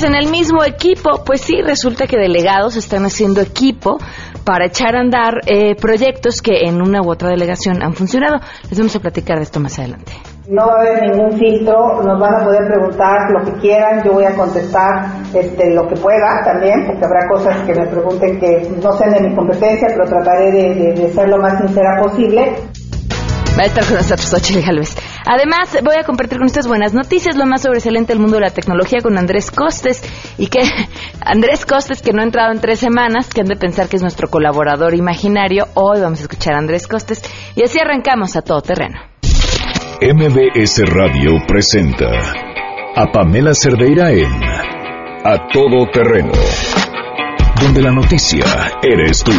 Pues en el mismo equipo, pues sí, resulta que delegados están haciendo equipo para echar a andar eh, proyectos que en una u otra delegación han funcionado. Les vamos a platicar de esto más adelante. No va a haber ningún filtro, nos van a poder preguntar lo que quieran, yo voy a contestar este, lo que pueda también, porque habrá cosas que me pregunten que no sean de mi competencia, pero trataré de, de ser lo más sincera posible. Va a estar con nosotros Ochile Galvez. Además, voy a compartir con ustedes buenas noticias, lo más sobresaliente del mundo de la tecnología con Andrés Costes. Y que Andrés Costes, que no ha entrado en tres semanas, que han de pensar que es nuestro colaborador imaginario. Hoy vamos a escuchar a Andrés Costes. Y así arrancamos a todo terreno. MBS Radio presenta a Pamela Cerdeira en A Todo Terreno, donde la noticia eres tú.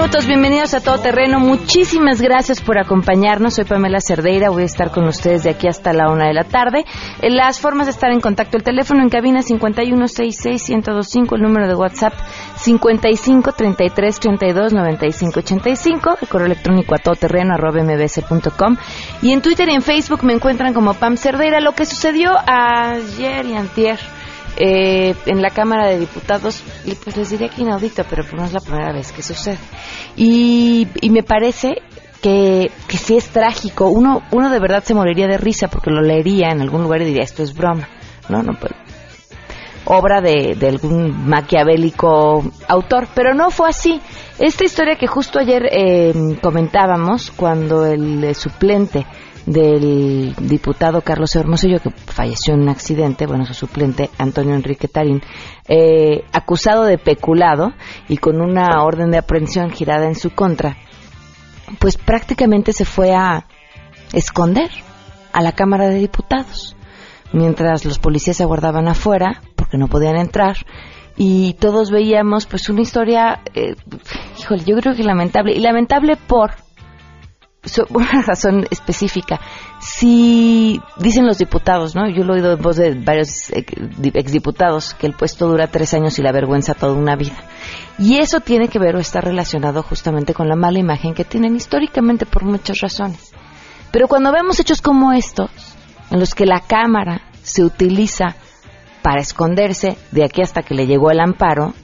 Minutos, bienvenidos a Todo Terreno, muchísimas gracias por acompañarnos, soy Pamela Cerdeira, voy a estar con ustedes de aquí hasta la una de la tarde. En las formas de estar en contacto, el teléfono en cabina 5166-1025, el número de WhatsApp 5533329585, el correo electrónico a todoterreno y en Twitter y en Facebook me encuentran como Pam Cerdeira, lo que sucedió ayer y antier eh, en la Cámara de Diputados, y pues les diría que inaudito, pero pues no es la primera vez que sucede. Y, y me parece que, que sí es trágico. Uno, uno de verdad se moriría de risa porque lo leería en algún lugar y diría, esto es broma. No, no, pues, obra de, algún maquiavélico autor, pero no fue así. Esta historia que justo ayer eh, comentábamos, cuando el eh, suplente del diputado Carlos Hermosillo, que falleció en un accidente, bueno, su suplente Antonio Enrique Tarín, eh, acusado de peculado y con una orden de aprehensión girada en su contra, pues prácticamente se fue a esconder a la Cámara de Diputados, mientras los policías aguardaban afuera porque no podían entrar y todos veíamos pues una historia, eh, híjole, yo creo que lamentable, y lamentable por una razón específica. Si dicen los diputados, ¿no? Yo lo he oído en voz de varios exdiputados que el puesto dura tres años y la vergüenza toda una vida. Y eso tiene que ver o está relacionado justamente con la mala imagen que tienen históricamente por muchas razones. Pero cuando vemos hechos como estos, en los que la Cámara se utiliza para esconderse de aquí hasta que le llegó el amparo,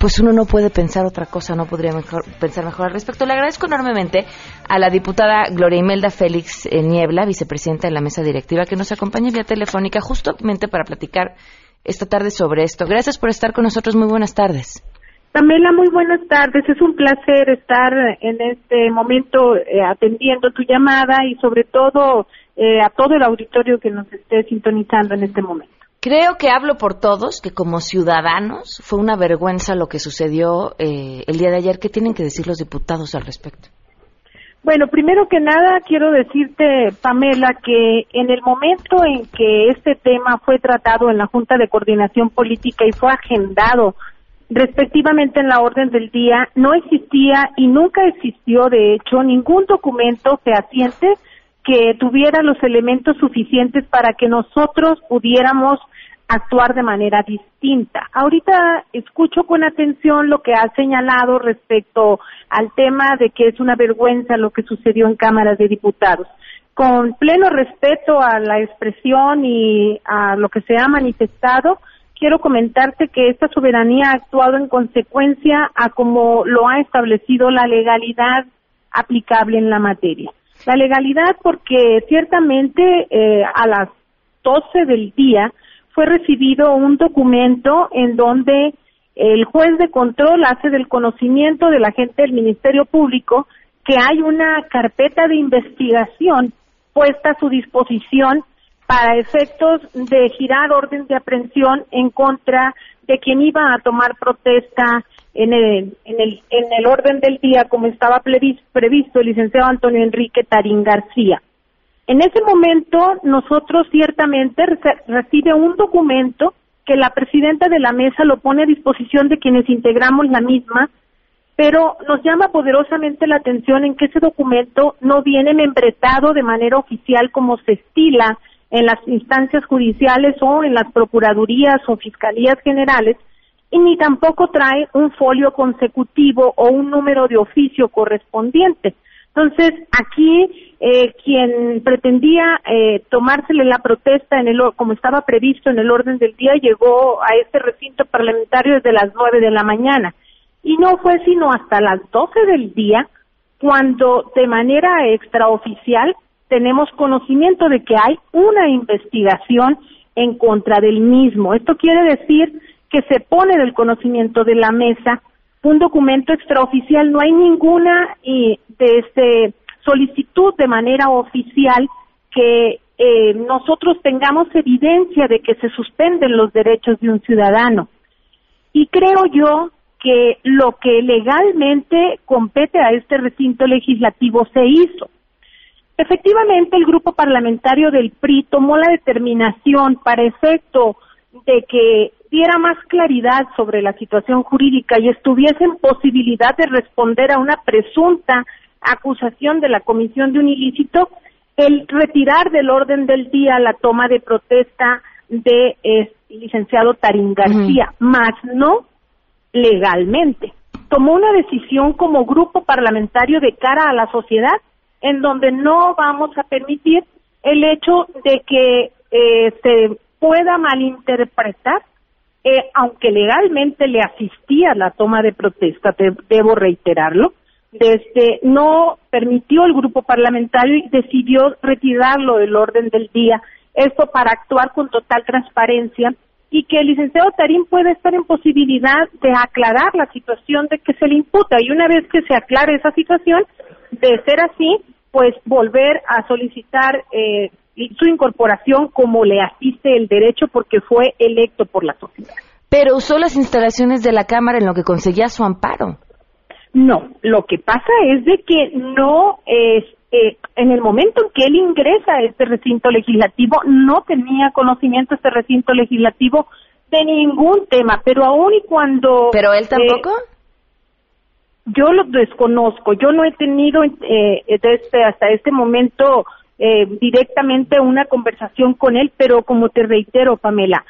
pues uno no puede pensar otra cosa, no podría mejor, pensar mejor al respecto. Le agradezco enormemente a la diputada Gloria Imelda Félix eh, Niebla, vicepresidenta de la mesa directiva, que nos acompaña vía telefónica justamente para platicar esta tarde sobre esto. Gracias por estar con nosotros. Muy buenas tardes. Pamela, muy buenas tardes. Es un placer estar en este momento eh, atendiendo tu llamada y sobre todo eh, a todo el auditorio que nos esté sintonizando en este momento. Creo que hablo por todos, que como ciudadanos fue una vergüenza lo que sucedió eh, el día de ayer. ¿Qué tienen que decir los diputados al respecto? Bueno, primero que nada quiero decirte, Pamela, que en el momento en que este tema fue tratado en la Junta de Coordinación Política y fue agendado respectivamente en la orden del día, no existía y nunca existió, de hecho, ningún documento fehaciente que tuviera los elementos suficientes para que nosotros pudiéramos actuar de manera distinta. Ahorita escucho con atención lo que ha señalado respecto al tema de que es una vergüenza lo que sucedió en cámaras de diputados. Con pleno respeto a la expresión y a lo que se ha manifestado, quiero comentarte que esta soberanía ha actuado en consecuencia a como lo ha establecido la legalidad aplicable en la materia. La legalidad porque ciertamente eh, a las 12 del día fue recibido un documento en donde el juez de control hace del conocimiento de la gente del Ministerio Público que hay una carpeta de investigación puesta a su disposición para efectos de girar orden de aprehensión en contra de quien iba a tomar protesta en el, en el, en el orden del día como estaba previsto el licenciado Antonio Enrique Tarín García. En ese momento nosotros ciertamente recibe un documento que la presidenta de la mesa lo pone a disposición de quienes integramos la misma pero nos llama poderosamente la atención en que ese documento no viene membretado de manera oficial como se estila en las instancias judiciales o en las procuradurías o fiscalías generales, y ni tampoco trae un folio consecutivo o un número de oficio correspondiente. Entonces, aquí eh, quien pretendía eh, tomársele la protesta en el, como estaba previsto en el orden del día llegó a este recinto parlamentario desde las nueve de la mañana y no fue sino hasta las doce del día cuando de manera extraoficial tenemos conocimiento de que hay una investigación en contra del mismo. Esto quiere decir que se pone del conocimiento de la mesa un documento extraoficial, no hay ninguna de este solicitud de manera oficial que eh, nosotros tengamos evidencia de que se suspenden los derechos de un ciudadano. Y creo yo que lo que legalmente compete a este recinto legislativo se hizo. Efectivamente, el grupo parlamentario del PRI tomó la determinación para efecto de que diera más claridad sobre la situación jurídica y estuviese en posibilidad de responder a una presunta acusación de la comisión de un ilícito, el retirar del orden del día la toma de protesta de eh, licenciado Tarín García, más no legalmente. Tomó una decisión como grupo parlamentario de cara a la sociedad en donde no vamos a permitir el hecho de que eh, se pueda malinterpretar, eh, aunque legalmente le asistía la toma de protesta, debo reiterarlo, desde no permitió el grupo parlamentario y decidió retirarlo del orden del día, esto para actuar con total transparencia y que el licenciado Tarín pueda estar en posibilidad de aclarar la situación de que se le imputa y una vez que se aclare esa situación, de ser así, pues volver a solicitar eh, su incorporación como le asiste el derecho porque fue electo por la sociedad. Pero usó las instalaciones de la Cámara en lo que conseguía su amparo. No, lo que pasa es de que no es eh, en el momento en que él ingresa a este recinto legislativo no tenía conocimiento este recinto legislativo de ningún tema, pero aún y cuando pero él tampoco eh, yo lo desconozco, yo no he tenido eh, desde hasta este momento eh, directamente una conversación con él, pero como te reitero, Pamela,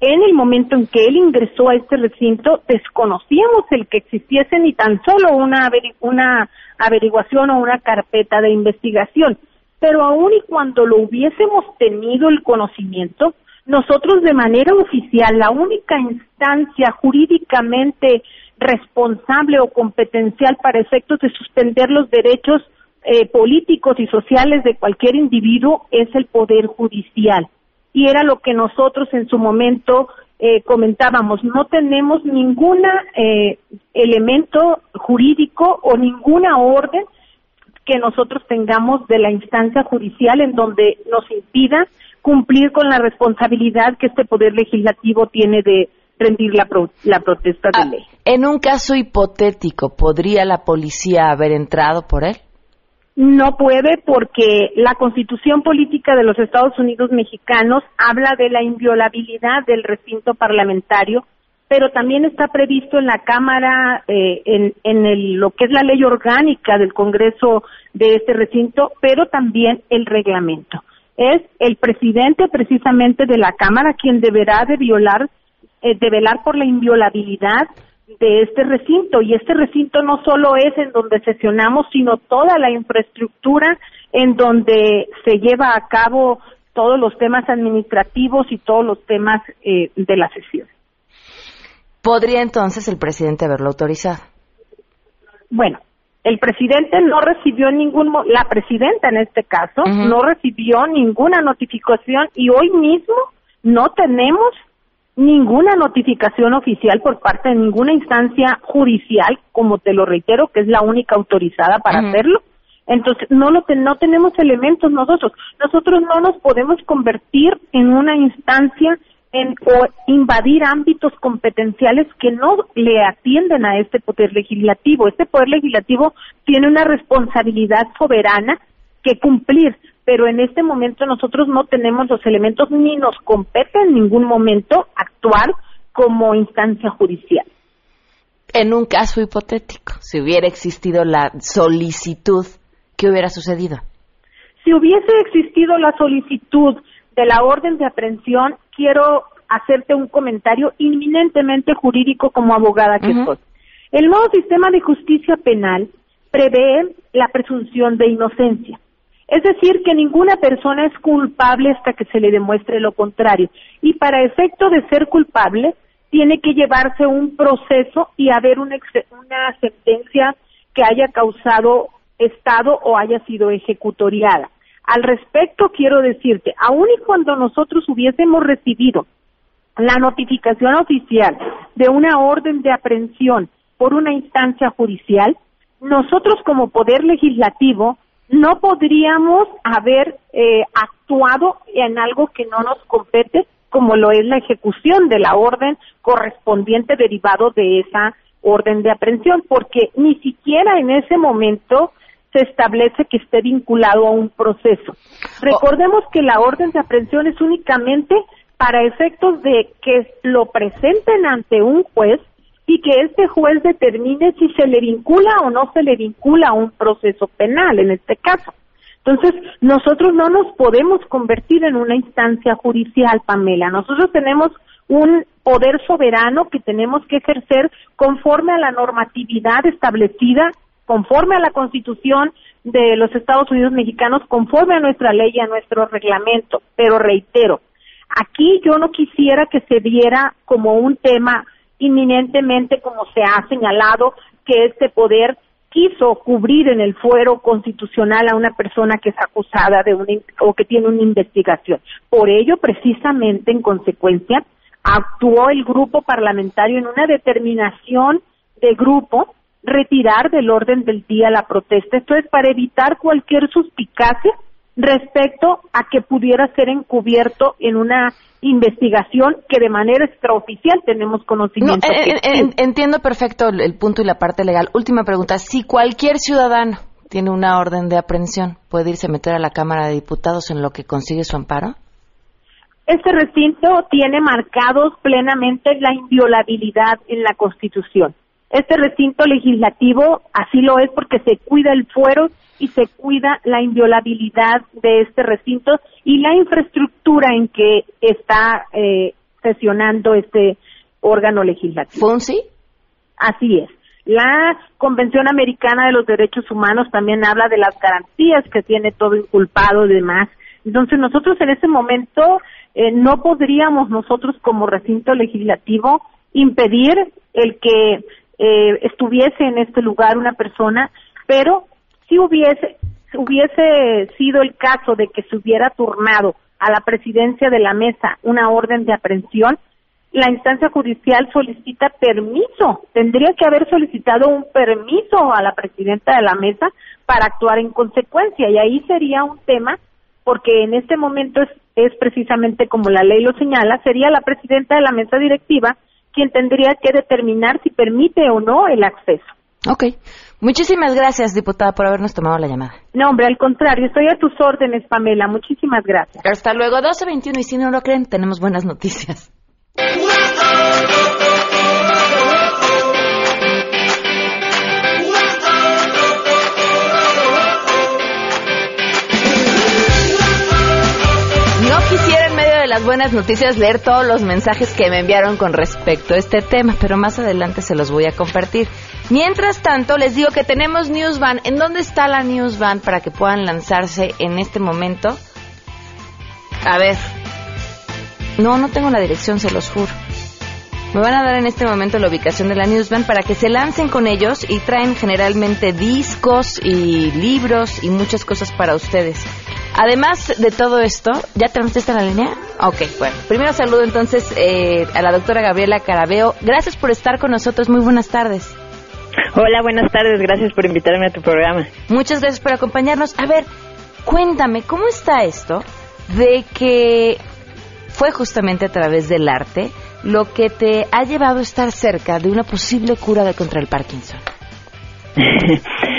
en el momento en que él ingresó a este recinto, desconocíamos el que existiese ni tan solo una, una averiguación o una carpeta de investigación. Pero aún y cuando lo hubiésemos tenido el conocimiento, nosotros de manera oficial, la única instancia jurídicamente responsable o competencial para efectos de suspender los derechos eh, políticos y sociales de cualquier individuo es el Poder Judicial. Y era lo que nosotros en su momento eh, comentábamos, no tenemos ningún eh, elemento jurídico o ninguna orden que nosotros tengamos de la instancia judicial en donde nos impida cumplir con la responsabilidad que este Poder Legislativo tiene de rendir la, la protesta de ah, ley. En un caso hipotético, ¿podría la policía haber entrado por él? No puede porque la constitución política de los Estados Unidos mexicanos habla de la inviolabilidad del recinto parlamentario, pero también está previsto en la Cámara, eh, en, en el, lo que es la ley orgánica del Congreso de este recinto, pero también el reglamento. Es el presidente precisamente de la Cámara quien deberá de violar, eh, de velar por la inviolabilidad de este recinto y este recinto no solo es en donde sesionamos sino toda la infraestructura en donde se lleva a cabo todos los temas administrativos y todos los temas eh, de la sesión. ¿Podría entonces el presidente haberlo autorizado? Bueno, el presidente no recibió ningún, la presidenta en este caso, no recibió ninguna notificación y hoy mismo no tenemos ninguna notificación oficial por parte de ninguna instancia judicial, como te lo reitero, que es la única autorizada para hacerlo. Entonces, no, lo no tenemos elementos nosotros. Nosotros no nos podemos convertir en una instancia en, o invadir ámbitos competenciales que no le atienden a este poder legislativo. Este poder legislativo tiene una responsabilidad soberana que cumplir pero en este momento nosotros no tenemos los elementos ni nos compete en ningún momento actuar como instancia judicial. En un caso hipotético, si hubiera existido la solicitud, ¿qué hubiera sucedido? Si hubiese existido la solicitud de la orden de aprehensión, quiero hacerte un comentario inminentemente jurídico como abogada que soy. El nuevo sistema de justicia penal prevé la presunción de inocencia. Es decir, que ninguna persona es culpable hasta que se le demuestre lo contrario. Y para efecto de ser culpable, tiene que llevarse un proceso y haber una, una sentencia que haya causado Estado o haya sido ejecutoriada. Al respecto, quiero decirte, aun y cuando nosotros hubiésemos recibido la notificación oficial de una orden de aprehensión por una instancia judicial, nosotros como poder legislativo no podríamos haber eh, actuado en algo que no nos compete, como lo es la ejecución de la orden correspondiente derivado de esa orden de aprehensión, porque ni siquiera en ese momento se establece que esté vinculado a un proceso. Recordemos que la orden de aprehensión es únicamente para efectos de que lo presenten ante un juez y que este juez determine si se le vincula o no se le vincula a un proceso penal en este caso. Entonces, nosotros no nos podemos convertir en una instancia judicial, Pamela. Nosotros tenemos un poder soberano que tenemos que ejercer conforme a la normatividad establecida, conforme a la Constitución de los Estados Unidos mexicanos, conforme a nuestra ley y a nuestro reglamento. Pero reitero, aquí yo no quisiera que se viera como un tema inminentemente, como se ha señalado, que este poder quiso cubrir en el fuero constitucional a una persona que es acusada de una, o que tiene una investigación. Por ello, precisamente, en consecuencia, actuó el grupo parlamentario en una determinación de grupo retirar del orden del día la protesta. Esto es para evitar cualquier suspicacia respecto a que pudiera ser encubierto en una investigación que de manera extraoficial tenemos conocimiento. entiendo perfecto el, punto y la parte legal. Última pregunta. Si cualquier ciudadano tiene una orden de aprehensión, ¿puede irse a meter a la Cámara de Diputados en lo que consigue su amparo? Este recinto tiene marcados plenamente la inviolabilidad en la Constitución. Este recinto legislativo así lo es porque se cuida el fuero y se cuida la inviolabilidad de este recinto y la infraestructura en que está eh, sesionando este órgano legislativo. ¿Fonsi? Así es. La Convención Americana de los Derechos Humanos también habla de las garantías que tiene todo inculpado y demás. Entonces nosotros en ese momento eh, no podríamos nosotros como recinto legislativo impedir el que eh, estuviese en este lugar una persona, pero si hubiese, hubiese sido el caso de que se hubiera turnado a la presidencia de la mesa una orden de aprehensión, la instancia judicial solicita permiso, tendría que haber solicitado un permiso a la presidenta de la mesa para actuar en consecuencia y ahí sería un tema porque en este momento es, es precisamente como la ley lo señala, sería la presidenta de la mesa directiva quien tendría que determinar si permite o no el acceso. Ok. Muchísimas gracias, diputada, por habernos tomado la llamada. No, hombre, al contrario, estoy a tus órdenes, Pamela. Muchísimas gracias. Hasta luego, 12.21. Y si no lo creen, tenemos buenas noticias. Las buenas noticias leer todos los mensajes que me enviaron con respecto a este tema, pero más adelante se los voy a compartir. Mientras tanto, les digo que tenemos Newsvan. ¿En dónde está la Newsvan para que puedan lanzarse en este momento? A ver. No, no tengo la dirección, se los juro. Me van a dar en este momento la ubicación de la Newsvan para que se lancen con ellos y traen generalmente discos y libros y muchas cosas para ustedes. Además de todo esto, ¿ya tenemos esta la línea? Ok, bueno. Primero saludo entonces eh, a la doctora Gabriela Carabeo. Gracias por estar con nosotros. Muy buenas tardes. Hola, buenas tardes. Gracias por invitarme a tu programa. Muchas gracias por acompañarnos. A ver, cuéntame, ¿cómo está esto de que fue justamente a través del arte lo que te ha llevado a estar cerca de una posible cura de contra el Parkinson?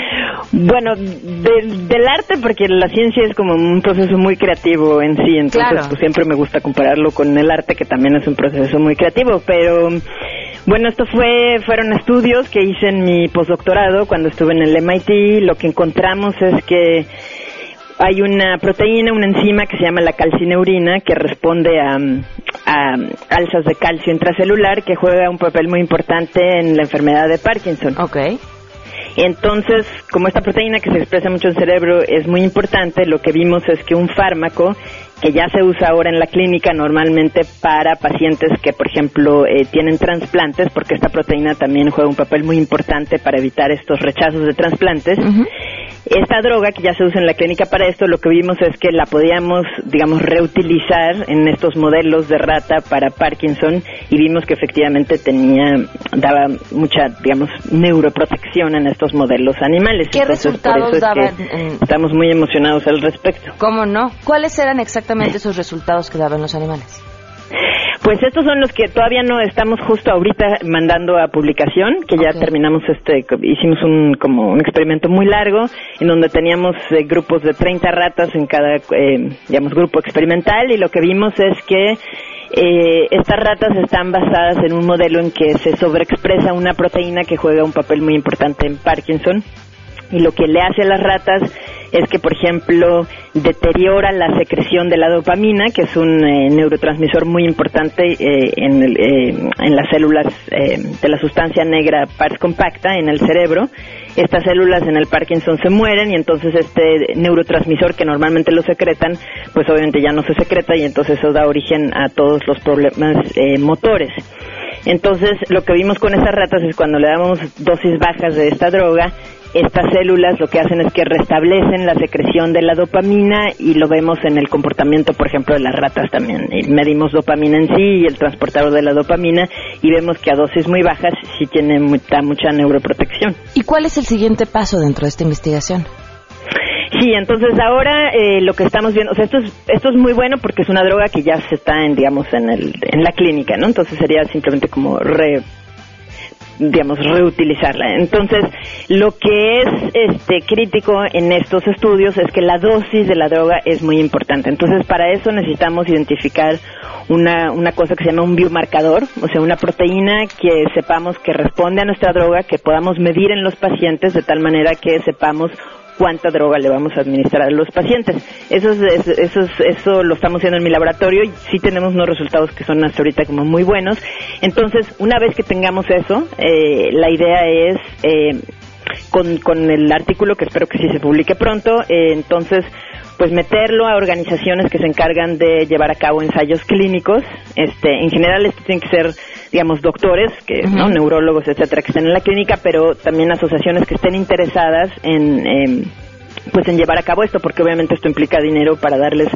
Bueno, del arte, porque la ciencia es como un proceso muy creativo en sí, entonces pues siempre me gusta compararlo con el arte, que también es un proceso muy creativo, pero Bueno, esto fue, fueron estudios que hice en mi postdoctorado cuando estuve en el MIT. Lo que encontramos es que hay una proteína, una enzima que se llama la calcineurina que responde a, a alzas de calcio intracelular que juega un papel muy importante en la enfermedad de Parkinson. Ok. Entonces, como esta proteína que se expresa mucho en el cerebro es muy importante, lo que vimos es que un fármaco que ya se usa ahora en la clínica normalmente para pacientes que, por ejemplo, eh, tienen trasplantes, porque esta proteína también juega un papel muy importante para evitar estos rechazos de trasplantes. Esta droga que ya se usa en la clínica para esto, lo que vimos es que la podíamos, digamos, reutilizar en estos modelos de rata para Parkinson y vimos que efectivamente tenía, daba mucha, digamos, neuroprotección en estos modelos animales. ¿Qué resultados daban? Estamos muy emocionados al respecto. ¿Cómo no? ¿Cuáles eran exactamente esos resultados que daban los animales? Pues estos son los que todavía no estamos justo ahorita mandando a publicación, que ya terminamos este, hicimos un como un experimento muy largo en donde teníamos eh, grupos de 30 ratas en cada, eh, digamos, grupo experimental y lo que vimos es que eh, estas ratas están basadas en un modelo en que se sobreexpresa una proteína que juega un papel muy importante en Parkinson y lo que le hace a las ratas es que, por ejemplo, deteriora la secreción de la dopamina, que es un eh, neurotransmisor muy importante eh, en, eh, en, las células de la sustancia negra pars compacta en el cerebro. Estas células en el Parkinson se mueren y entonces este neurotransmisor que normalmente lo secretan, pues obviamente ya no se secreta y entonces eso da origen a todos los problemas motores. Entonces, lo que vimos con esas ratas es cuando le damos dosis bajas de esta droga, estas células lo que hacen es que restablecen la secreción de la dopamina y lo vemos en el comportamiento, por ejemplo, de las ratas también. medimos dopamina en sí y el transportador de la dopamina y vemos que a dosis muy bajas sí tiene mucha, mucha neuroprotección. ¿Y cuál es el siguiente paso dentro de esta investigación? Sí, entonces ahora eh, lo que estamos viendo, o sea, esto es, esto es muy bueno porque es una droga que ya se está en, digamos, en, el, en la clínica, ¿no? Entonces sería simplemente como re digamos, reutilizarla. Entonces, lo que es este crítico en estos estudios es que la dosis de la droga es muy importante. Entonces, para eso necesitamos identificar una, una cosa que se llama un biomarcador, o sea, una proteína que sepamos que responde a nuestra droga, que podamos medir en los pacientes de tal manera que sepamos cuánta droga le vamos a administrar a los pacientes. Eso, es, eso, eso lo estamos haciendo en mi laboratorio y sí tenemos unos resultados que son hasta ahorita como muy buenos. Entonces, una vez que tengamos eso, eh, la idea es... Eh, con, con el artículo que espero que sí se publique pronto, eh, entonces pues meterlo a organizaciones que se encargan de llevar a cabo ensayos clínicos. Este, en general esto tiene que ser, digamos, doctores, que, ¿no? neurólogos, etcétera, que estén en la clínica, pero también asociaciones que estén interesadas en, pues en llevar a cabo esto, porque obviamente esto implica dinero para darles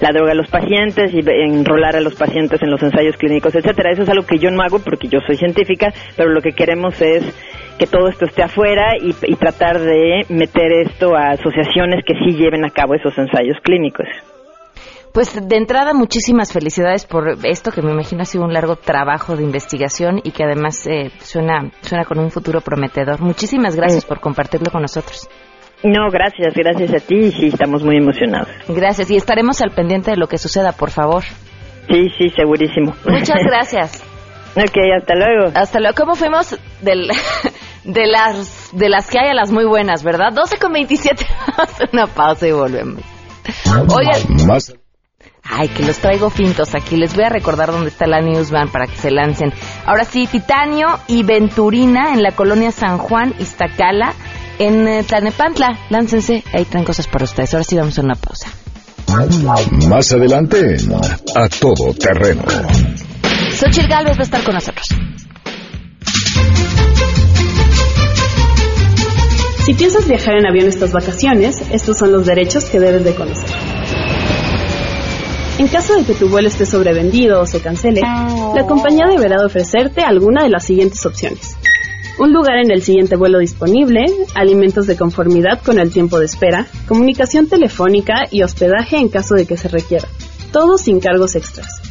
la droga a los pacientes y enrolar a los pacientes en los ensayos clínicos, etcétera. Eso es algo que yo no hago porque yo soy científica, pero lo que queremos es que todo esto esté afuera y, tratar de meter esto a asociaciones que sí lleven a cabo esos ensayos clínicos. Pues de entrada muchísimas felicidades por esto que me imagino ha sido un largo trabajo de investigación y que además eh, suena suena con un futuro prometedor. Muchísimas gracias por compartirlo con nosotros. No, gracias, gracias a ti y sí, estamos muy emocionados. Gracias y estaremos al pendiente de lo que suceda, por favor. Sí, sí, segurísimo. Muchas gracias. ok, hasta luego. Hasta luego. ¿Cómo fuimos del, de las de las que hay a las muy buenas, verdad? 12 con 27. una pausa y volvemos. Oigan. Ay, que los traigo fintos aquí. Les voy a recordar dónde está la Newsman para que se lancen. Ahora sí, Titanio y Venturina en la colonia San Juan, Iztacala, en eh, Tlanepantla. Láncense, ahí traen cosas para ustedes. Ahora sí vamos a una pausa. Más adelante, a todo terreno. Xochitl Galvez va a estar con nosotros. Si piensas viajar en avión estas vacaciones, estos son los derechos que debes de conocer. En caso de que tu vuelo esté sobrevendido o se cancele, la compañía deberá ofrecerte alguna de las siguientes opciones. Un lugar en el siguiente vuelo disponible, alimentos de conformidad con el tiempo de espera, comunicación telefónica y hospedaje en caso de que se requiera. Todo sin cargos extras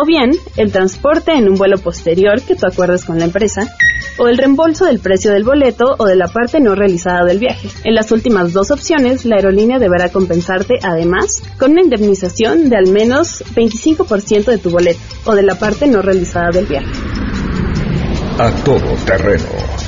o bien el transporte en un vuelo posterior que tú acuerdes con la empresa, o el reembolso del precio del boleto o de la parte no realizada del viaje. En las últimas dos opciones, la aerolínea deberá compensarte además con una indemnización de al menos 25% de tu boleto o de la parte no realizada del viaje. A todo terreno.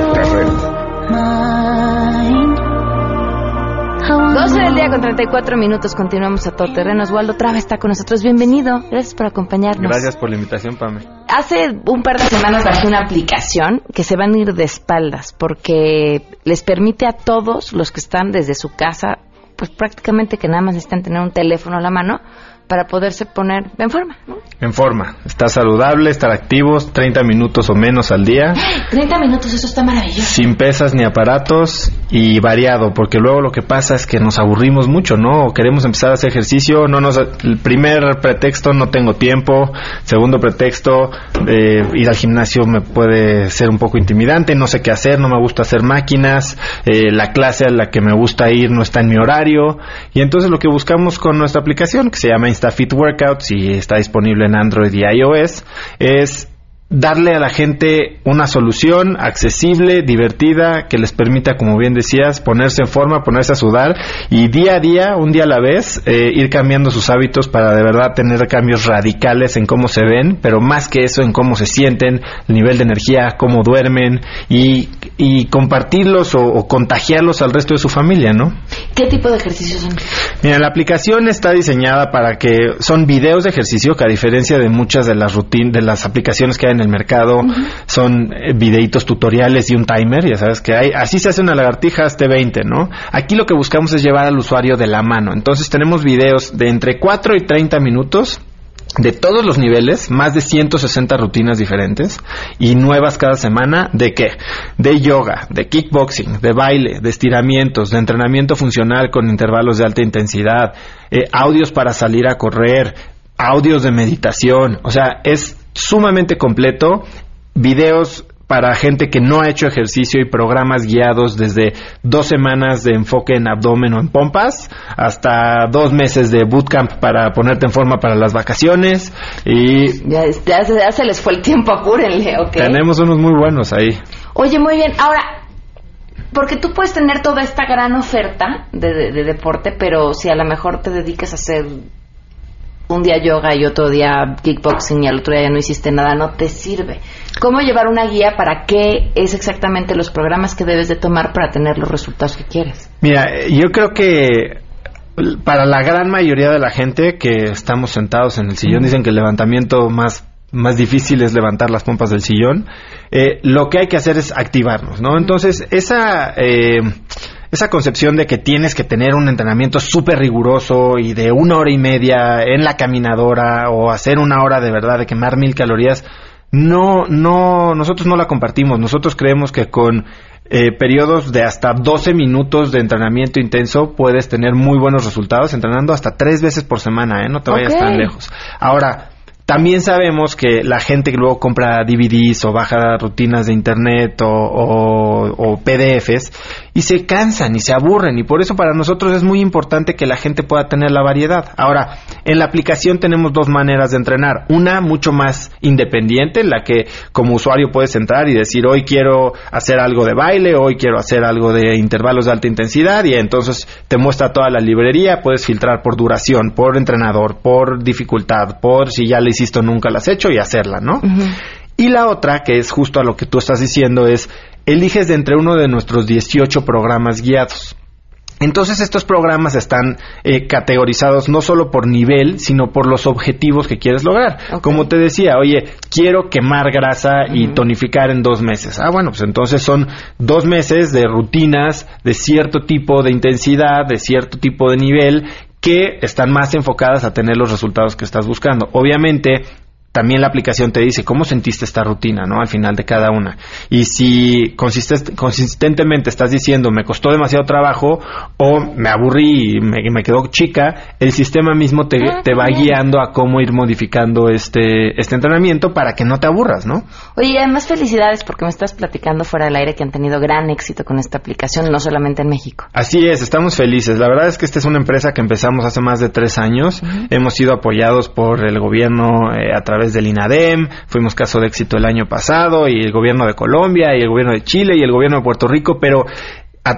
12 del día con 34 minutos, continuamos a todo terreno. Osvaldo Traba está con nosotros. Bienvenido, gracias por acompañarnos. Gracias por la invitación, Pame. Hace un par de semanas bajé una aplicación que se van a ir de espaldas porque les permite a todos los que están desde su casa, pues prácticamente que nada más necesitan tener un teléfono a la mano para poderse poner en forma. ¿no? En forma. Estar saludable, estar activos, 30 minutos o menos al día. 30 minutos, eso está maravilloso. Sin pesas ni aparatos y variado, porque luego lo que pasa es que nos aburrimos mucho, ¿no? O queremos empezar a hacer ejercicio, no nos, el primer pretexto no tengo tiempo, segundo pretexto eh, ir al gimnasio me puede ser un poco intimidante, no sé qué hacer, no me gusta hacer máquinas, eh, la clase a la que me gusta ir no está en mi horario y entonces lo que buscamos con nuestra aplicación que se llama InstaFit Workouts y está disponible en Android y iOS es darle a la gente una solución accesible, divertida, que les permita, como bien decías, ponerse en forma, ponerse a sudar y día a día, un día a la vez, eh, ir cambiando sus hábitos para de verdad tener cambios radicales en cómo se ven, pero más que eso en cómo se sienten, el nivel de energía, cómo duermen y, y compartirlos o, o contagiarlos al resto de su familia, ¿no? ¿Qué tipo de ejercicios son? Mira, la aplicación está diseñada para que son videos de ejercicio que a diferencia de muchas de las rutinas, de las aplicaciones que hay en el mercado, son eh, videitos tutoriales y un timer, ya sabes que hay, así se hace una lagartija hasta 20, ¿no? Aquí lo que buscamos es llevar al usuario de la mano. Entonces tenemos videos de entre 4 y 30 minutos de todos los niveles, más de 160 rutinas diferentes y nuevas cada semana de qué? De yoga, de kickboxing, de baile, de estiramientos, de entrenamiento funcional con intervalos de alta intensidad, eh, audios para salir a correr, audios de meditación, o sea, es sumamente completo, videos para gente que no ha hecho ejercicio y programas guiados desde dos semanas de enfoque en abdomen o en pompas hasta dos meses de bootcamp para ponerte en forma para las vacaciones y Ya, ya se- ya se les fue el tiempo, apúrenle, ¿ok? tenemos unos muy buenos ahí. Oye, muy bien. Ahora, porque tú puedes tener toda esta gran oferta de, de- de deporte, pero si a lo mejor te dedicas a hacer un día yoga y otro día kickboxing y al otro día ya no hiciste nada, no te sirve. ¿Cómo llevar una guía para qué es exactamente los programas que debes de tomar para tener los resultados que quieres? Mira, yo creo que para la gran mayoría de la gente que estamos sentados en el sillón, dicen que el levantamiento más más difícil es levantar las pompas del sillón. Eh, lo que hay que hacer es activarnos, ¿no? Entonces, esa eh, esa concepción de que tienes que tener un entrenamiento súper riguroso y de una hora y media en la caminadora o hacer una hora de verdad de quemar mil calorías, no, no, nosotros no la compartimos. Nosotros creemos que con eh, periodos de hasta 12 minutos de entrenamiento intenso puedes tener muy buenos resultados entrenando hasta tres veces por semana, ¿eh? No te vayas tan lejos. Ahora, también sabemos que la gente que luego compra DVDs o baja rutinas de internet o, o- o PDFs y se cansan y se aburren y por eso para nosotros es muy importante que la gente pueda tener la variedad. Ahora, en la aplicación tenemos dos maneras de entrenar. Una mucho más independiente, en la que como usuario puedes entrar y decir hoy quiero hacer algo de baile, hoy quiero hacer algo de intervalos de alta intensidad y entonces te muestra toda la librería, puedes filtrar por duración, por entrenador, por dificultad, por si ya la hiciste o nunca la has hecho y hacerla, ¿no? Y la otra, que es justo a lo que tú estás diciendo, es eliges de entre uno de nuestros 18 programas guiados. Entonces estos programas están eh, categorizados no solo por nivel, sino por los objetivos que quieres lograr. Como te decía, oye, quiero quemar grasa y tonificar en dos meses. Ah, bueno, pues entonces son dos meses de rutinas de cierto tipo de intensidad, de cierto tipo de nivel, que están más enfocadas a tener los resultados que estás buscando. Obviamente, también la aplicación te dice cómo sentiste esta rutina, ¿no? Al final de cada una. Y si consistentemente estás diciendo me costó demasiado trabajo o me aburrí y me, quedó chica, el sistema mismo te, ah, te va guiando a cómo ir modificando este, este entrenamiento para que no te aburras, ¿no? Oye, además felicidades porque me estás platicando fuera del aire que han tenido gran éxito con esta aplicación, no solamente en México. Así es, estamos felices. La verdad es que esta es una empresa que empezamos hace más de tres años. Hemos sido apoyados por el gobierno eh, a través del INADEM, fuimos caso de éxito el año pasado, y el gobierno de Colombia, y el gobierno de Chile, y el gobierno de Puerto Rico, pero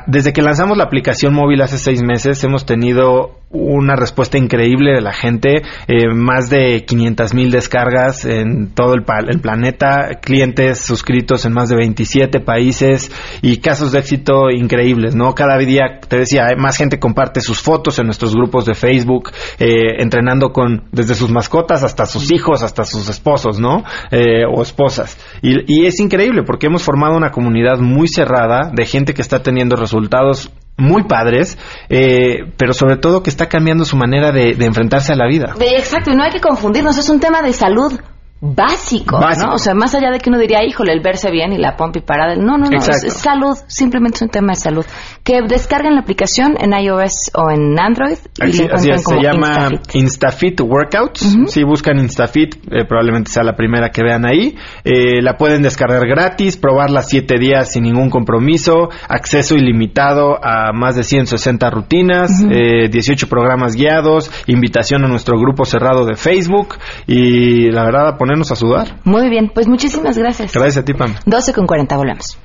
desde que lanzamos la aplicación móvil hace seis meses hemos tenido una respuesta increíble de la gente, eh, más de 500 mil descargas en todo el, el, planeta, clientes suscritos en más de 27 países y casos de éxito increíbles, ¿no? Cada día, te decía, más gente comparte sus fotos en nuestros grupos de Facebook, eh, entrenando con desde sus mascotas hasta sus hijos, hasta sus esposos, ¿no? Eh, o esposas. Y, y es increíble porque hemos formado una comunidad muy cerrada de gente que está teniendo resultados muy padres, eh, pero sobre todo que está cambiando su manera de, de enfrentarse a la vida. Exacto, y no hay que confundirnos, es un tema de salud básico, ¿no? O sea, más allá de que uno diría, híjole, el verse bien y la pompa y parada. No, no, no, es, salud, simplemente es un tema de salud. Que descarguen la aplicación en iOS o en Android y así, se llama Instafit, Workouts. Si buscan Instafit, eh, probablemente sea la primera que vean ahí. Eh, la pueden descargar gratis, probarla siete días sin ningún compromiso, acceso ilimitado a más de 160 rutinas, 18 eh, programas guiados, invitación a nuestro grupo cerrado de Facebook y la verdad a poner a sudar. Muy bien, pues muchísimas gracias. Gracias a ti, Pam. 12 con 40, volvemos.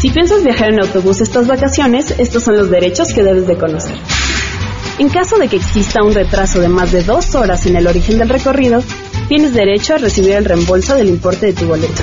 Si piensas viajar en autobús estas vacaciones, estos son los derechos que debes de conocer. En caso de que exista un retraso de más de dos horas en el origen del recorrido, tienes derecho a recibir el reembolso del importe de tu boleto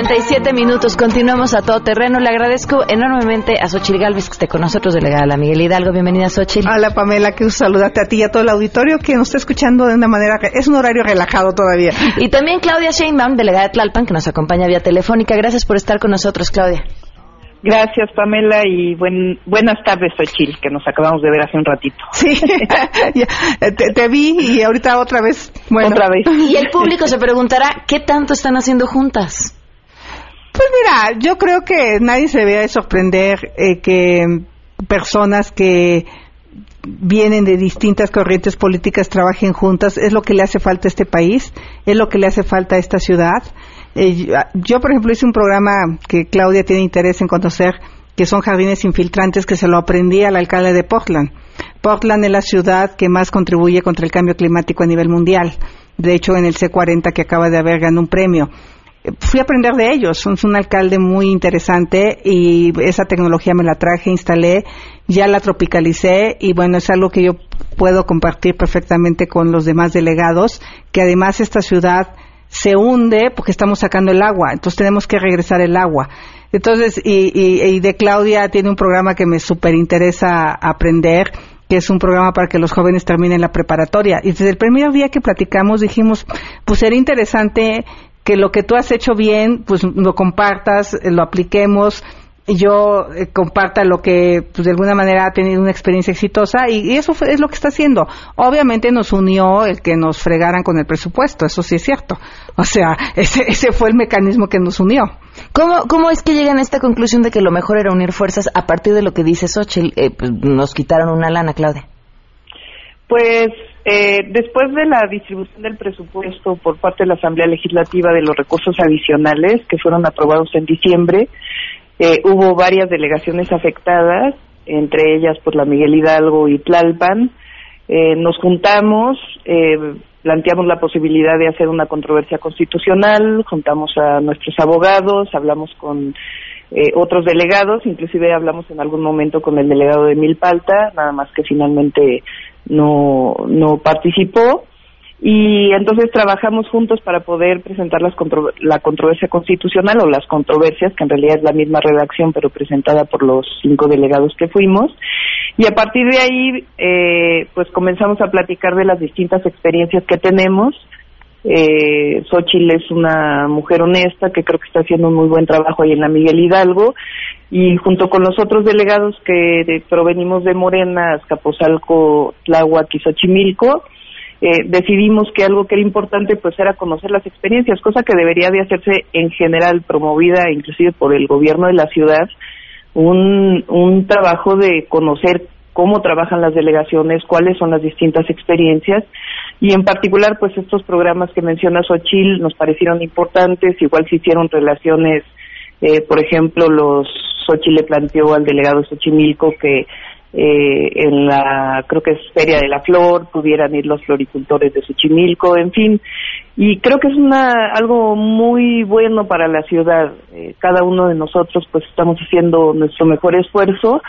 47 minutos, continuamos a todo terreno. Le agradezco enormemente a Xochil Galvez que esté con nosotros, delegada la Miguel Hidalgo. Bienvenida, Xochil. Hola, Pamela, que saludarte a ti y a todo el auditorio que nos está escuchando de una manera que es un horario relajado todavía. Y también Claudia Sheinbaum, delegada de Tlalpan, que nos acompaña vía telefónica. Gracias por estar con nosotros, Claudia. Gracias, Pamela, y buenas tardes, Xochil, que nos acabamos de ver hace un ratito. Sí, te, vi y ahorita otra vez. Bueno. Otra vez. Y el público se preguntará, ¿qué tanto están haciendo juntas? Pues mira, yo creo que nadie se debe sorprender eh, que personas que vienen de distintas corrientes políticas trabajen juntas. Es lo que le hace falta a este país, es lo que le hace falta a esta ciudad. Eh, yo, por ejemplo, hice un programa que Claudia tiene interés en conocer, que son jardines infiltrantes, que se lo aprendí al alcalde de Portland. Portland es la ciudad que más contribuye contra el cambio climático a nivel mundial. De hecho, en el C40 que acaba de haber ganado un premio fui a aprender de ellos. Es un alcalde muy interesante y esa tecnología me la traje, instalé, ya la tropicalicé y bueno, es algo que yo puedo compartir perfectamente con los demás delegados, que además esta ciudad se hunde porque estamos sacando el agua, entonces tenemos que regresar el agua. Entonces, y, y, de Claudia tiene un programa que me súper interesa aprender, que es un programa para que los jóvenes terminen la preparatoria. Y desde el primer día que platicamos dijimos, pues sería interesante que lo que tú has hecho bien, pues lo compartas, eh, lo apliquemos, yo eh, comparta lo que pues, de alguna manera ha tenido una experiencia exitosa y, eso es lo que está haciendo. Obviamente nos unió el que nos fregaran con el presupuesto, eso sí es cierto. O sea, ese, ese fue el mecanismo que nos unió. ¿Cómo, ¿Cómo es que llegan a esta conclusión de que lo mejor era unir fuerzas a partir de lo que dice Xochitl? Eh, pues, nos quitaron una lana, Claudia. Pues eh, después de la distribución del presupuesto por parte de la Asamblea Legislativa de los recursos adicionales que fueron aprobados en diciembre, eh, hubo varias delegaciones afectadas, entre ellas por la Miguel Hidalgo y Tlalpan. Eh, nos juntamos, planteamos la posibilidad de hacer una controversia constitucional, juntamos a nuestros abogados, hablamos con eh, otros delegados, inclusive hablamos en algún momento con el delegado de Milpalta, nada más que finalmente no, no participó. Y entonces trabajamos juntos para poder presentar las la controversia constitucional o las controversias, que en realidad es la misma redacción, pero presentada por los cinco delegados que fuimos. Y a partir de ahí, eh, pues comenzamos a platicar de las distintas experiencias que tenemos eh, Xochitl es una mujer honesta que creo que está haciendo un muy buen trabajo ahí en la Miguel Hidalgo. Y junto con los otros delegados que provenimos de Morena, Azcapotzalco, Tláhuac y Xochimilco, eh, decidimos que algo que era importante pues era conocer las experiencias, cosa que debería de hacerse en general, promovida inclusive por el gobierno de la ciudad, un, un trabajo de conocer cómo trabajan las delegaciones, cuáles son las distintas experiencias y en particular pues estos programas que menciona Xochil nos parecieron importantes, igual se hicieron relaciones, eh, por ejemplo, los Xochil le planteó al delegado Xochimilco que eh, en la, creo que es Feria de la Flor, pudieran ir los floricultores de Xochimilco, en fin, y creo que es una algo muy bueno para la ciudad. Eh, cada uno de nosotros pues estamos haciendo nuestro mejor esfuerzo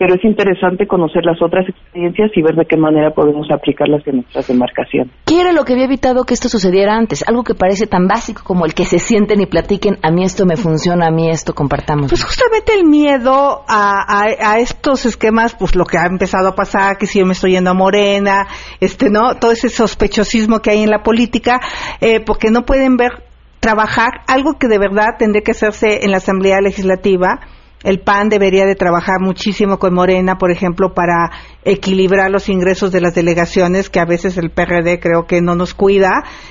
pero es interesante conocer las otras experiencias y ver de qué manera podemos aplicarlas en nuestras demarcaciones. ¿Qué era lo que había evitado que esto sucediera antes? Algo que parece tan básico como el que se sienten y platiquen, a mí esto me funciona, a mí esto compartamos. Pues justamente el miedo a, estos esquemas, pues lo que ha empezado a pasar, que si yo me estoy yendo a Morena, este, ¿no? Todo ese sospechosismo que hay en la política, eh, porque no pueden ver trabajar algo que de verdad tendría que hacerse en la Asamblea Legislativa, el PAN debería de trabajar muchísimo con Morena, por ejemplo, para equilibrar los ingresos de las delegaciones, que a veces el PRD creo que no nos cuida,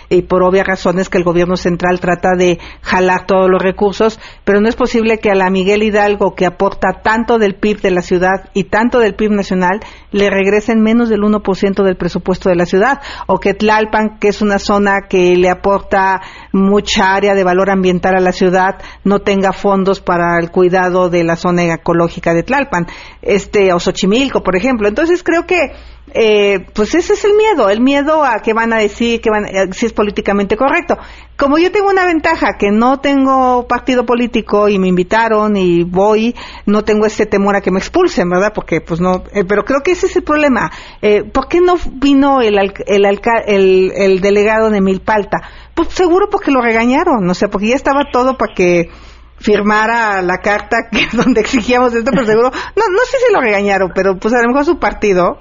y por obvias razones que el gobierno central trata de jalar todos los recursos, pero no es posible que a la Miguel Hidalgo, que aporta tanto del PIB de la ciudad y tanto del PIB nacional, le regresen menos del 1% del presupuesto de la ciudad, o que Tlalpan, que es una zona que le aporta mucha área de valor ambiental a la ciudad, no tenga fondos para el cuidado de la zona ecológica de Tlalpan, este, o Xochimilco, por ejemplo. Entonces creo que, eh, pues ese es el miedo, el miedo a que van a decir, que van, eh, si es políticamente correcto. Como yo tengo una ventaja, que no tengo partido político y me invitaron y voy, no tengo ese temor a que me expulsen, ¿verdad? Porque, pues no, eh, pero creo que ese es el problema. Eh, ¿Por qué no vino el, el, el, el delegado de Milpalta? Pues seguro porque lo regañaron, no sé, porque ya estaba todo para que firmara la carta que donde exigíamos esto, pero seguro, no, no sé si lo regañaron, pero pues a lo mejor su partido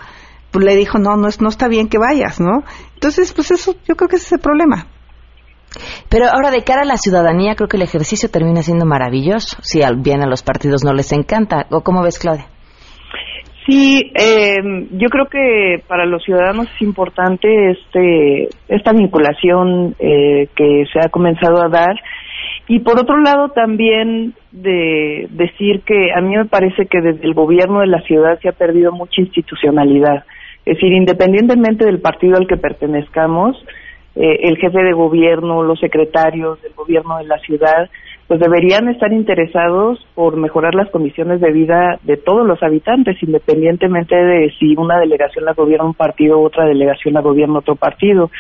pues, le dijo, no, no, es, no está bien que vayas, ¿no? Entonces, pues eso, yo creo que ese es el problema. Pero ahora de cara a la ciudadanía, creo que el ejercicio termina siendo maravilloso, si bien a los partidos no les encanta. ¿O cómo ves, Claudia? Sí, eh, yo creo que para los ciudadanos es importante este esta vinculación eh, que se ha comenzado a dar y por otro lado también de decir que a mí me parece que desde el gobierno de la ciudad se ha perdido mucha institucionalidad. Es decir, independientemente del partido al que pertenezcamos, eh, el jefe de gobierno, los secretarios del gobierno de la ciudad, pues deberían estar interesados por mejorar las condiciones de vida de todos los habitantes, independientemente de si una delegación la gobierna un partido u otra delegación la gobierna otro partido.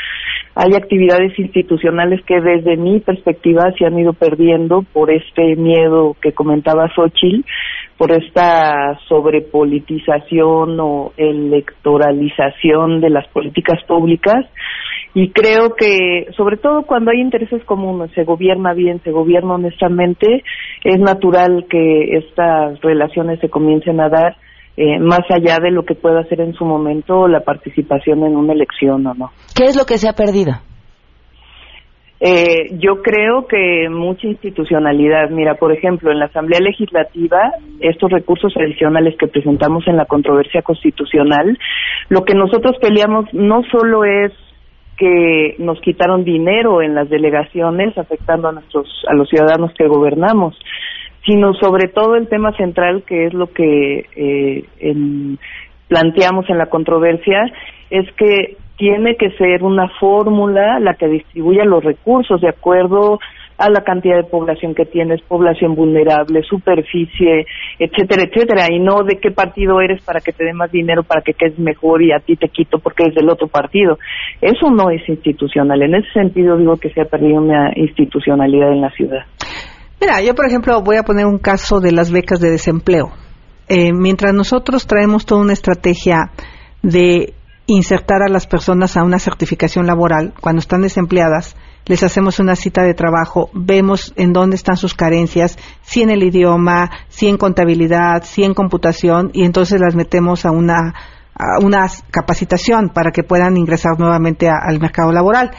Hay actividades institucionales que desde mi perspectiva se han ido perdiendo por este miedo que comentaba Xochitl, por esta sobrepolitización o electoralización de las políticas públicas y creo que sobre todo cuando hay intereses comunes, se gobierna bien, se gobierna honestamente, es natural que estas relaciones se comiencen a dar eh, más allá de lo que pueda hacer en su momento la participación en una elección o no. ¿Qué es lo que se ha perdido? Eh, yo creo que mucha institucionalidad. Mira, por ejemplo, en la Asamblea Legislativa, estos recursos adicionales que presentamos en la controversia constitucional, lo que nosotros peleamos no solo es que nos quitaron dinero en las delegaciones afectando a nuestros a los ciudadanos que gobernamos sino sobre todo el tema central que es lo que eh, planteamos en la controversia es que tiene que ser una fórmula la que distribuya los recursos de acuerdo a la cantidad de población que tienes, población vulnerable, superficie, etcétera, etcétera, y no de qué partido eres para que te dé más dinero, para que quedes mejor y a ti te quito porque eres del otro partido. Eso no es institucional. En ese sentido digo que se ha perdido una institucionalidad en la ciudad. Mira, yo por ejemplo voy a poner un caso de las becas de desempleo. Eh, mientras nosotros traemos toda una estrategia de insertar a las personas a una certificación laboral cuando están desempleadas, les hacemos una cita de trabajo, vemos en dónde están sus carencias, si en el idioma, si en contabilidad, si en computación, y entonces las metemos a una, a una capacitación para que puedan ingresar nuevamente al mercado laboral.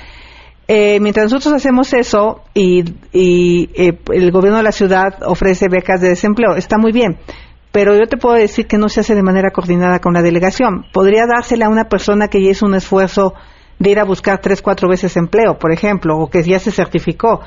Eh, mientras nosotros hacemos eso y, eh, el gobierno de la ciudad ofrece becas de desempleo, está muy bien. Pero yo te puedo decir que no se hace de manera coordinada con la delegación. Podría dársela a una persona que ya hizo un esfuerzo de ir a buscar tres, cuatro veces empleo, por ejemplo, o que ya se certificó.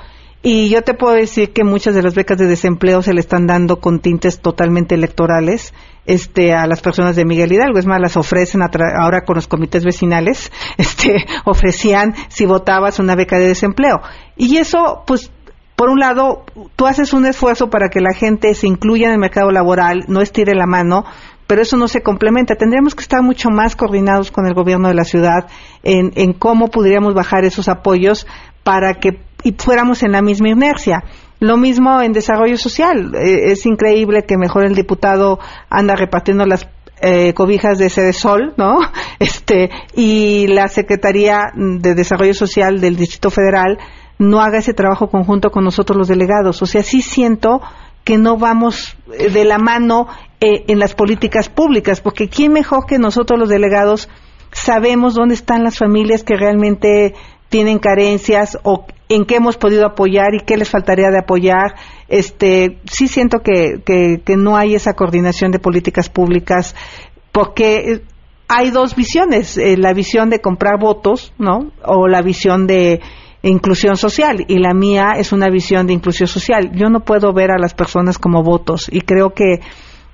Y yo te puedo decir que muchas de las becas de desempleo se le están dando con tintes totalmente electorales este, a las personas de Miguel Hidalgo. Es más, las ofrecen ahora con los comités vecinales, este, ofrecían si votabas una beca de desempleo. Y eso, pues, por un lado, tú haces un esfuerzo para que la gente se incluya en el mercado laboral, no estire la mano, pero eso no se complementa. Tendríamos que estar mucho más coordinados con el gobierno de la ciudad en, cómo podríamos bajar esos apoyos para que fuéramos en la misma inercia. Lo mismo en desarrollo social. Eh, es increíble que mejor el diputado anda repartiendo las eh, cobijas de sede sol, ¿no? Este, y la Secretaría de Desarrollo Social del Distrito Federal no haga ese trabajo conjunto con nosotros los delegados. O sea, sí siento que no vamos eh, de la mano en las políticas públicas, porque ¿quién mejor que nosotros los delegados sabemos dónde están las familias que realmente tienen carencias o en qué hemos podido apoyar y qué les faltaría de apoyar. Este, sí siento que, que, no hay esa coordinación de políticas públicas porque hay dos visiones, eh, la visión de comprar votos, ¿no? O la visión de inclusión social y la mía es una visión de inclusión social. Yo no puedo ver a las personas como votos y creo que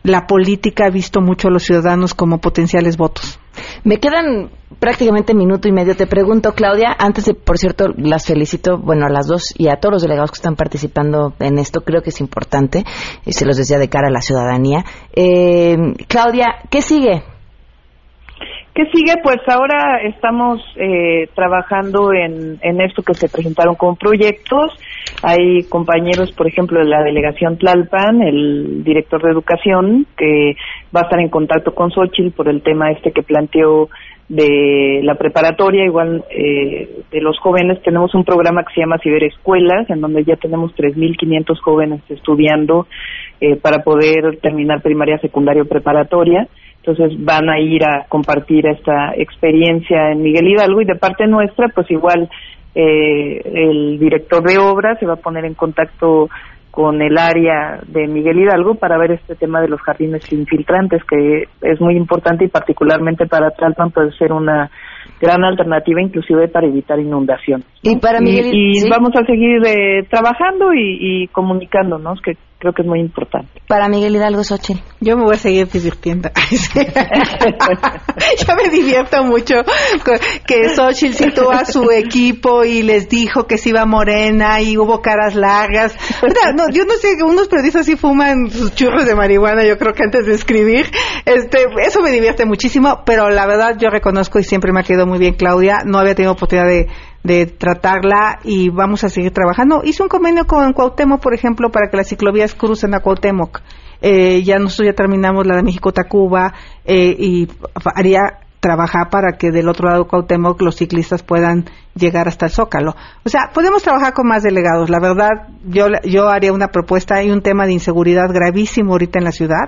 la política ha visto mucho a los ciudadanos como potenciales votos. Me quedan prácticamente minuto y medio. Te pregunto, Claudia, antes de, por cierto, las felicito, bueno, a las dos y a todos los delegados que están participando en esto, creo que es importante, y se los decía de cara a la ciudadanía. Eh, Claudia, ¿qué sigue? ¿Qué sigue? Pues ahora estamos eh, trabajando en, en esto que se presentaron como proyectos. Hay compañeros, por ejemplo, de la delegación Tlalpan, el director de educación, que va a estar en contacto con Xochitl por el tema este que planteó de la preparatoria, igual eh, de los jóvenes. Tenemos un programa que se llama Ciberescuelas, en donde ya tenemos 3.500 jóvenes estudiando eh, para poder terminar primaria, secundaria o preparatoria. Entonces van a ir a compartir esta experiencia en Miguel Hidalgo y de parte nuestra, pues igual eh, el director de obra se va a poner en contacto con el área de Miguel Hidalgo para ver este tema de los jardines infiltrantes, que es muy importante y particularmente para Tlalpan puede ser una gran alternativa inclusive para evitar inundación. Y para Miguel, y, vamos a seguir eh, trabajando y, y comunicándonos, que creo que es muy importante. Para Miguel Hidalgo Xochitl. Yo me voy a seguir divirtiendo. Yo me divierto mucho que Xochitl citó a su equipo y les dijo que se iba morena y hubo caras largas. No, yo no sé, unos periodistas sí fuman sus churros de marihuana, yo creo que antes de escribir. Este, eso me divierte muchísimo, pero la verdad yo reconozco y siempre me ha quedado muy bien Claudia. No había tenido oportunidad de de tratarla y vamos a seguir trabajando. Hice un convenio con Cuauhtémoc, por ejemplo, para que las ciclovías crucen a Cuauhtémoc. Eh, ya nosotros ya terminamos la de México-Tacuba eh, y haría trabajar para que del otro lado de Cuauhtémoc los ciclistas puedan llegar hasta el Zócalo. O sea, podemos trabajar con más delegados. La verdad, yo, yo haría una propuesta. Hay un tema de inseguridad gravísimo ahorita en la ciudad,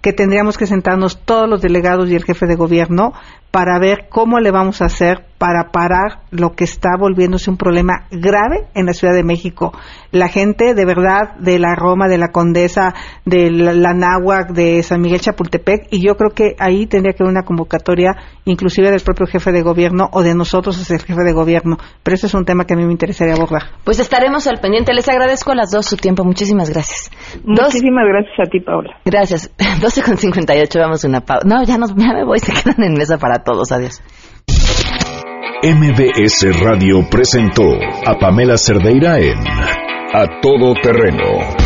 que tendríamos que sentarnos todos los delegados y el jefe de gobierno para ver cómo le vamos a hacer para parar lo que está volviéndose un problema grave en la Ciudad de México. La gente de verdad de la Roma, de la Condesa, de la, Náhuac, de San Miguel Chapultepec, y yo creo que ahí tendría que haber una convocatoria inclusive del propio jefe de gobierno o de nosotros hacia el jefe de gobierno. Pero ese es un tema que a mí me interesaría abordar. Pues estaremos al pendiente. Les agradezco a las dos su tiempo. Muchísimas gracias. Muchísimas gracias a ti, Paula. Gracias. 12 con 58, vamos a una pausa. No, ya, nos, ya me voy, se quedan en mesa para todos. Adiós. MBS Radio presentó a Pamela Cerdeira en A Todo Terreno.